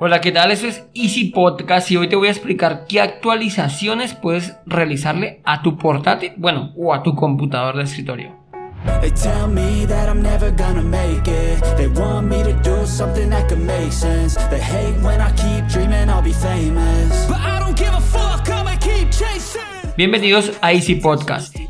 Hola, ¿qué tal? Esto es Easy Podcast y hoy te voy a explicar qué actualizaciones puedes realizarle a tu portátil, bueno, o a tu computador de escritorio. Bienvenidos a Easy Podcast,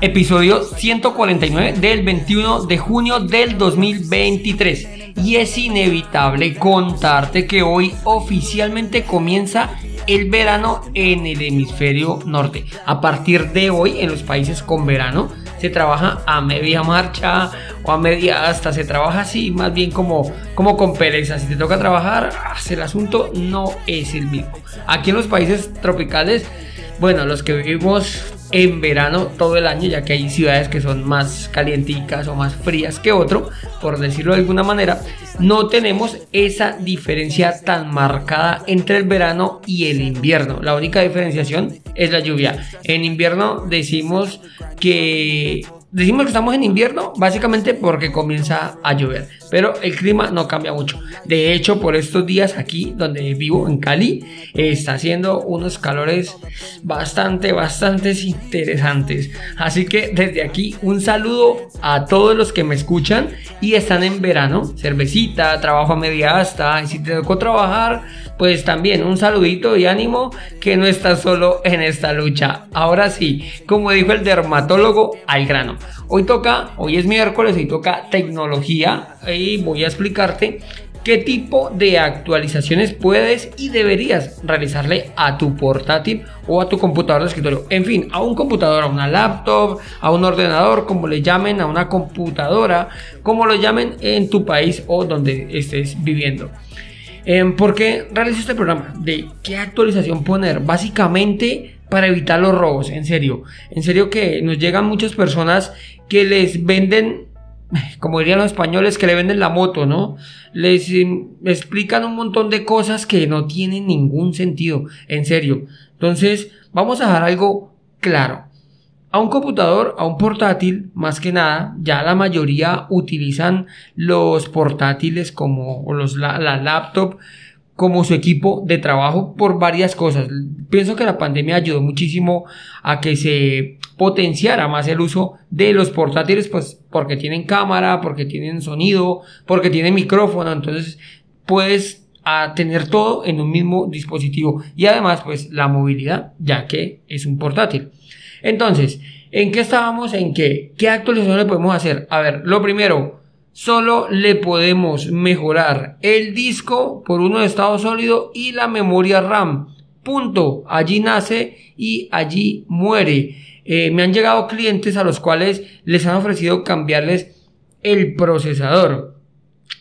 Episodio 149 del 21 de junio del 2023. Y es inevitable contarte que hoy oficialmente comienza el verano en el hemisferio norte. A partir de hoy en los países con verano se trabaja a media marcha o a media hasta, se trabaja así, más bien como, como con pereza. Si te toca trabajar, el asunto no es el mismo. Aquí en los países tropicales bueno, los que vivimos en verano todo el año, ya que hay ciudades que son más calienticas o más frías que otro, por decirlo de alguna manera, no tenemos esa diferencia tan marcada entre el verano y el invierno. La única diferenciación es la lluvia. En invierno decimos que decimos que estamos en invierno básicamente porque comienza a llover, pero el clima no cambia mucho. De hecho, por estos días aquí donde vivo en Cali, está haciendo unos calores bastante, bastante interesantes. Así que desde aquí un saludo a todos los que me escuchan y están en verano, cervecita, trabajo a media hasta, y si te tocó trabajar, pues también un saludito y ánimo que no estás solo en esta lucha. Ahora sí, como dijo el dermatólogo, al grano. Hoy toca, hoy es miércoles y toca tecnología voy a explicarte qué tipo de actualizaciones puedes y deberías realizarle a tu portátil o a tu computador de escritorio. En fin, a un computador, a una laptop, a un ordenador, como le llamen, a una computadora, como lo llamen en tu país o donde estés viviendo. Em, ¿Por qué realizo este programa? ¿De qué actualización poner? Básicamente para evitar los robos, en serio. En serio que nos llegan muchas personas que les venden, como dirían los españoles, que le venden la moto, ¿no? Les explican un montón de cosas que no tienen ningún sentido, en serio. Entonces, vamos a dejar algo claro. A un computador, a un portátil, más que nada, ya la mayoría utilizan los portátiles como los, la laptop como su equipo de trabajo por varias cosas. Pienso que la pandemia ayudó muchísimo a que se potenciara más el uso de los portátiles, pues porque tienen cámara, porque tienen sonido, porque tienen micrófono, entonces puedes a tener todo en un mismo dispositivo y además pues la movilidad ya que es un portátil. Entonces, ¿en qué estábamos? ¿En qué? ¿Qué actualización le podemos hacer? A ver, lo primero, solo le podemos mejorar el disco por uno de estado sólido y la memoria RAM. Punto. Allí nace y allí muere. Eh, me han llegado clientes a los cuales les han ofrecido cambiarles el procesador.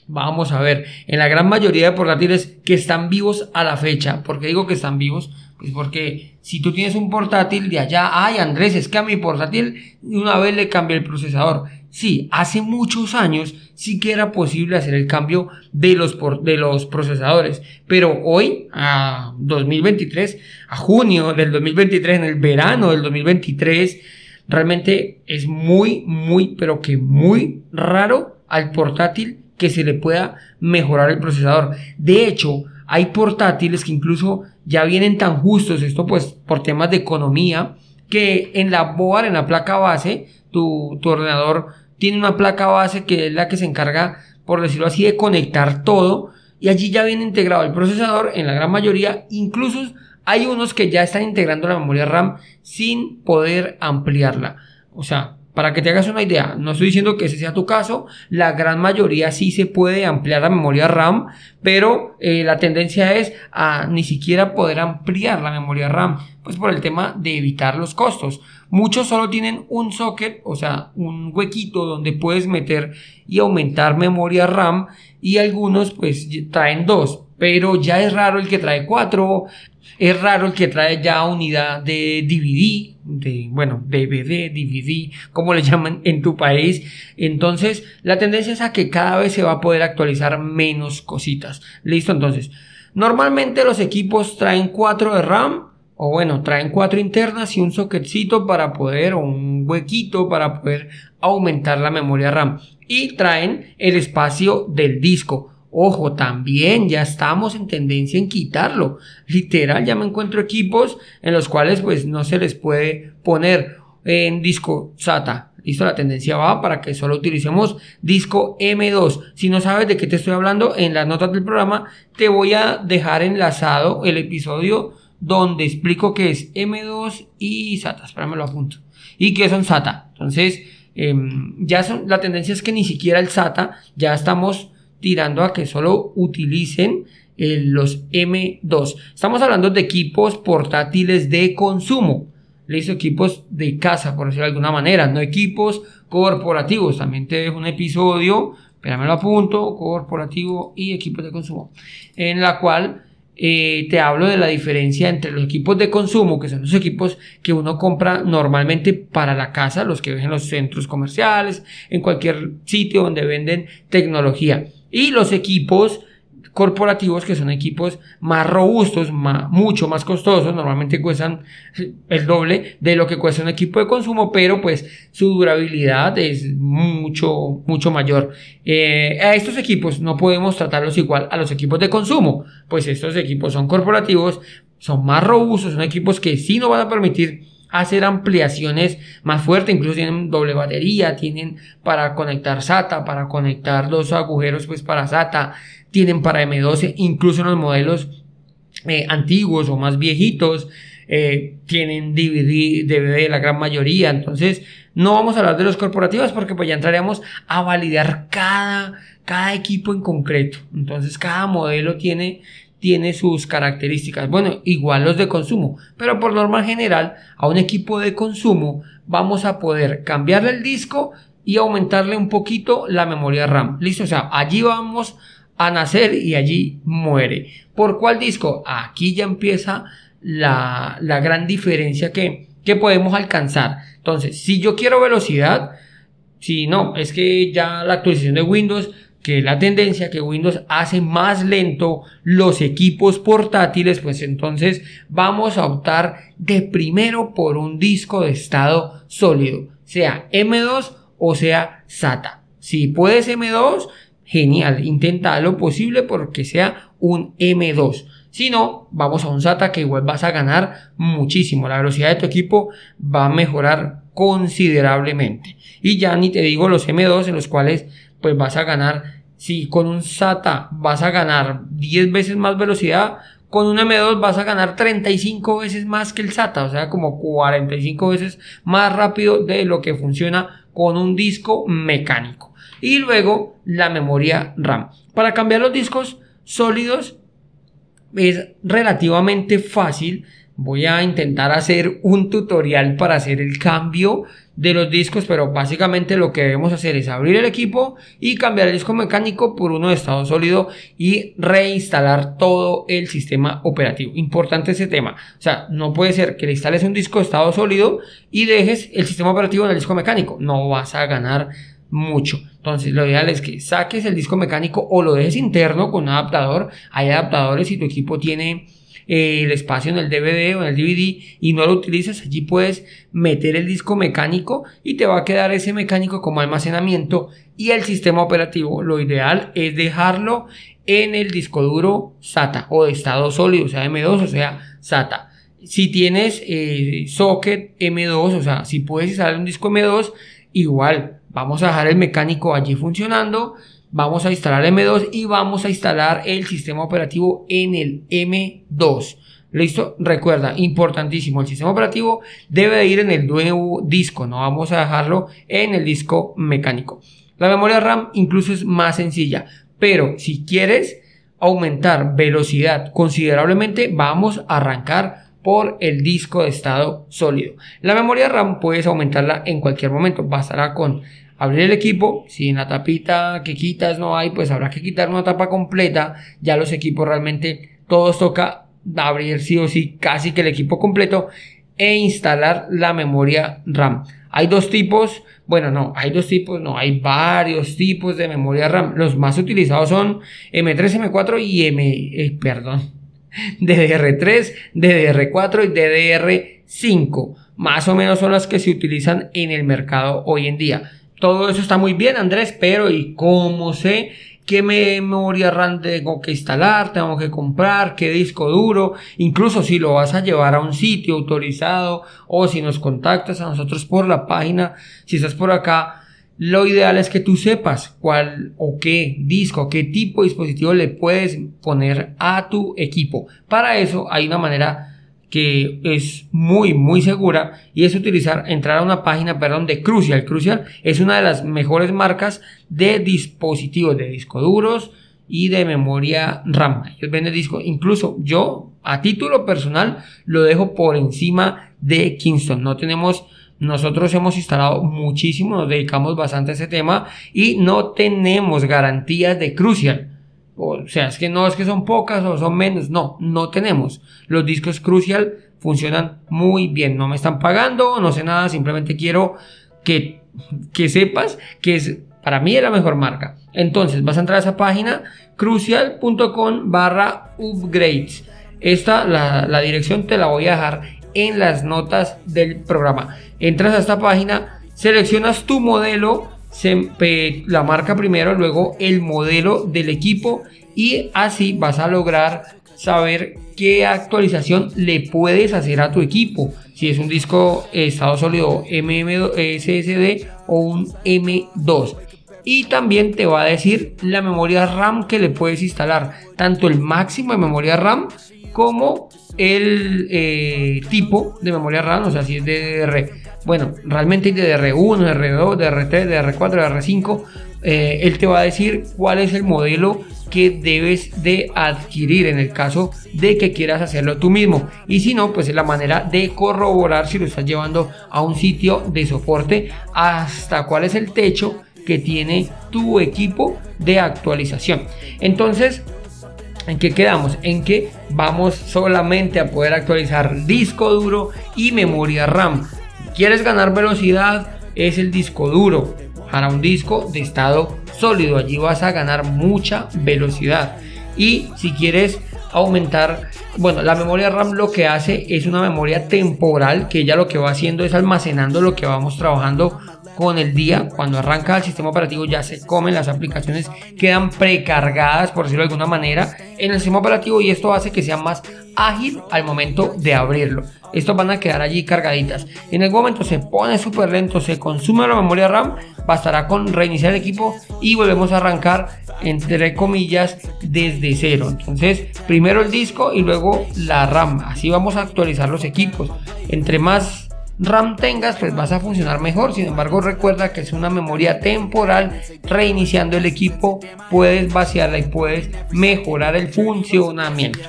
Vamos a ver, en la gran mayoría de portátiles que están vivos a la fecha, ¿por qué digo que están vivos? Pues porque si tú tienes un portátil de allá, ay Andrés, es que a mi portátil una vez le cambié el procesador. Sí, hace muchos años sí que era posible hacer el cambio de los, de los procesadores, pero hoy, a 2023, a junio del 2023, en el verano del 2023, realmente es muy, muy, pero que muy raro al portátil que se le pueda mejorar el procesador. De hecho, hay portátiles que incluso ya vienen tan justos, esto pues por temas de economía, que en la board, en la placa base, tu, tu ordenador tiene una placa base que es la que se encarga, por decirlo así, de conectar todo. Y allí ya viene integrado el procesador en la gran mayoría. Incluso hay unos que ya están integrando la memoria RAM sin poder ampliarla. O sea, para que te hagas una idea, no estoy diciendo que ese sea tu caso, la gran mayoría sí se puede ampliar la memoria RAM, pero eh, la tendencia es a ni siquiera poder ampliar la memoria RAM, pues por el tema de evitar los costos. Muchos solo tienen un socket, o sea, un huequito donde puedes meter y aumentar memoria RAM y algunos pues traen dos. Pero ya es raro el que trae 4, es raro el que trae ya unidad de DVD, de, bueno, DVD, DVD, como le llaman en tu país. Entonces, la tendencia es a que cada vez se va a poder actualizar menos cositas. Listo, entonces, normalmente los equipos traen 4 de RAM, o bueno, traen 4 internas y un socketcito para poder, o un huequito para poder aumentar la memoria RAM. Y traen el espacio del disco. Ojo, también ya estamos en tendencia en quitarlo. Literal, ya me encuentro equipos en los cuales pues no se les puede poner en disco SATA. Listo, la tendencia va para que solo utilicemos disco M2. Si no sabes de qué te estoy hablando, en las notas del programa te voy a dejar enlazado el episodio donde explico qué es M2 y SATA. Espérame lo apunto. Y qué son SATA. Entonces, em, ya son, la tendencia es que ni siquiera el SATA ya estamos tirando a que solo utilicen eh, los M2. Estamos hablando de equipos portátiles de consumo. Listo, equipos de casa, por decirlo de alguna manera, no equipos corporativos. También te dejo un episodio, pero me lo apunto, corporativo y equipos de consumo, en la cual eh, te hablo de la diferencia entre los equipos de consumo, que son los equipos que uno compra normalmente para la casa, los que ven en los centros comerciales, en cualquier sitio donde venden tecnología y los equipos corporativos que son equipos más robustos, mucho más costosos, normalmente cuestan el doble de lo que cuesta un equipo de consumo, pero pues su durabilidad es mucho, mucho mayor. Eh, a estos equipos no podemos tratarlos igual a los equipos de consumo, pues estos equipos son corporativos, son más robustos, son equipos que sí nos van a permitir hacer ampliaciones más fuertes, incluso tienen doble batería, tienen para conectar SATA, para conectar los agujeros pues para SATA, tienen para M12, incluso en los modelos eh, antiguos o más viejitos, eh, tienen DVD, DVD la gran mayoría, entonces no vamos a hablar de los corporativos porque pues ya entraríamos a validar cada, cada equipo en concreto, entonces cada modelo tiene tiene sus características. Bueno, igual los de consumo, pero por norma general a un equipo de consumo vamos a poder cambiarle el disco y aumentarle un poquito la memoria RAM. Listo, o sea, allí vamos a nacer y allí muere. ¿Por cuál disco? Aquí ya empieza la, la gran diferencia que, que podemos alcanzar. Entonces, si yo quiero velocidad, si no, es que ya la actualización de Windows que la tendencia que Windows hace más lento los equipos portátiles, pues entonces vamos a optar de primero por un disco de estado sólido, sea M2 o sea SATA. Si puedes M2, genial, intenta lo posible porque sea un M2. Si no, vamos a un SATA que igual vas a ganar muchísimo. La velocidad de tu equipo va a mejorar considerablemente. Y ya ni te digo los M2 en los cuales pues vas a ganar si con un SATA vas a ganar 10 veces más velocidad, con un M2 vas a ganar 35 veces más que el SATA, o sea, como 45 veces más rápido de lo que funciona con un disco mecánico. Y luego la memoria RAM. Para cambiar los discos sólidos es relativamente fácil. Voy a intentar hacer un tutorial para hacer el cambio de los discos, pero básicamente lo que debemos hacer es abrir el equipo y cambiar el disco mecánico por uno de estado sólido y reinstalar todo el sistema operativo. Importante ese tema. O sea, no puede ser que le instales un disco de estado sólido y dejes el sistema operativo en el disco mecánico. No vas a ganar mucho. Entonces, lo ideal es que saques el disco mecánico o lo dejes interno con un adaptador. Hay adaptadores si tu equipo tiene eh, el espacio en el DVD o en el DVD y no lo utilizas, allí puedes meter el disco mecánico y te va a quedar ese mecánico como almacenamiento y el sistema operativo. Lo ideal es dejarlo en el disco duro SATA o de estado sólido, o sea M2 o sea SATA. Si tienes eh, socket M2, o sea, si puedes instalar un disco M2, igual vamos a dejar el mecánico allí funcionando vamos a instalar M2 y vamos a instalar el sistema operativo en el M2. ¿Listo? Recuerda, importantísimo, el sistema operativo debe ir en el nuevo disco, no vamos a dejarlo en el disco mecánico. La memoria RAM incluso es más sencilla, pero si quieres aumentar velocidad considerablemente, vamos a arrancar por el disco de estado sólido. La memoria RAM puedes aumentarla en cualquier momento, bastará con abrir el equipo, si en la tapita que quitas no hay, pues habrá que quitar una tapa completa, ya los equipos realmente todos toca abrir sí o sí casi que el equipo completo e instalar la memoria RAM. Hay dos tipos, bueno, no, hay dos tipos, no, hay varios tipos de memoria RAM. Los más utilizados son M3, M4 y M, eh, perdón, DDR3, DDR4 y DDR5. Más o menos son las que se utilizan en el mercado hoy en día. Todo eso está muy bien, Andrés, pero ¿y cómo sé qué memoria RAM tengo que instalar, tengo que comprar, qué disco duro, incluso si lo vas a llevar a un sitio autorizado o si nos contactas a nosotros por la página, si estás por acá, lo ideal es que tú sepas cuál o qué disco, qué tipo de dispositivo le puedes poner a tu equipo. Para eso hay una manera que es muy muy segura y es utilizar entrar a una página perdón de Crucial. Crucial es una de las mejores marcas de dispositivos de disco duros y de memoria RAM. Ellos venden disco incluso yo a título personal lo dejo por encima de Kingston. No tenemos nosotros hemos instalado muchísimo nos dedicamos bastante a ese tema y no tenemos garantías de Crucial o sea, es que no es que son pocas o son menos, no, no tenemos. Los discos Crucial funcionan muy bien, no me están pagando, no sé nada, simplemente quiero que, que sepas que es, para mí es la mejor marca. Entonces, vas a entrar a esa página, crucial.com barra upgrades. Esta, la, la dirección te la voy a dejar en las notas del programa. Entras a esta página, seleccionas tu modelo, la marca primero, luego el modelo del equipo y así vas a lograr saber qué actualización le puedes hacer a tu equipo. Si es un disco estado sólido MM SSD o un M2. Y también te va a decir la memoria RAM que le puedes instalar. Tanto el máximo de memoria RAM como el eh, tipo de memoria RAM, o sea, si es DDR. Bueno, realmente hay DDR1, DDR2, DDR3, DDR4, DDR5. él te va a decir cuál es el modelo que debes de adquirir en el caso de que quieras hacerlo tú mismo y si no pues es la manera de corroborar si lo estás llevando a un sitio de soporte hasta cuál es el techo que tiene tu equipo de actualización entonces ¿En qué quedamos? En que vamos solamente a poder actualizar disco duro y memoria RAM. ¿Quieres ganar velocidad? Es el disco duro para un disco de estado sólido. Allí vas a ganar mucha velocidad. Y si quieres aumentar, bueno, la memoria RAM lo que hace es una memoria temporal que ella lo que va haciendo es almacenando lo que vamos trabajando con el día, cuando arranca el sistema operativo ya se comen, las aplicaciones quedan precargadas, por decirlo de alguna manera, en el sistema operativo y esto hace que sea más ágil al momento de abrirlo. Estos van a quedar allí cargaditas. En algún momento se pone súper lento, se consume la memoria RAM, bastará con reiniciar el equipo y volvemos a arrancar entre comillas desde cero. Entonces, primero el disco y luego la RAM. Así vamos a actualizar los equipos. Entre más RAM tengas, pues vas a funcionar mejor. Sin embargo, recuerda que es una memoria temporal. Reiniciando el equipo, puedes vaciarla y puedes mejorar el funcionamiento.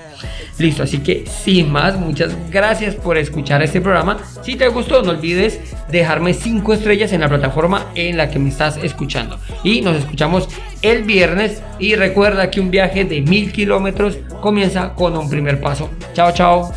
Listo, así que sin más, muchas gracias por escuchar este programa. Si te gustó, no olvides dejarme 5 estrellas en la plataforma en la que me estás escuchando. Y nos escuchamos el viernes. Y recuerda que un viaje de mil kilómetros comienza con un primer paso. Chao, chao.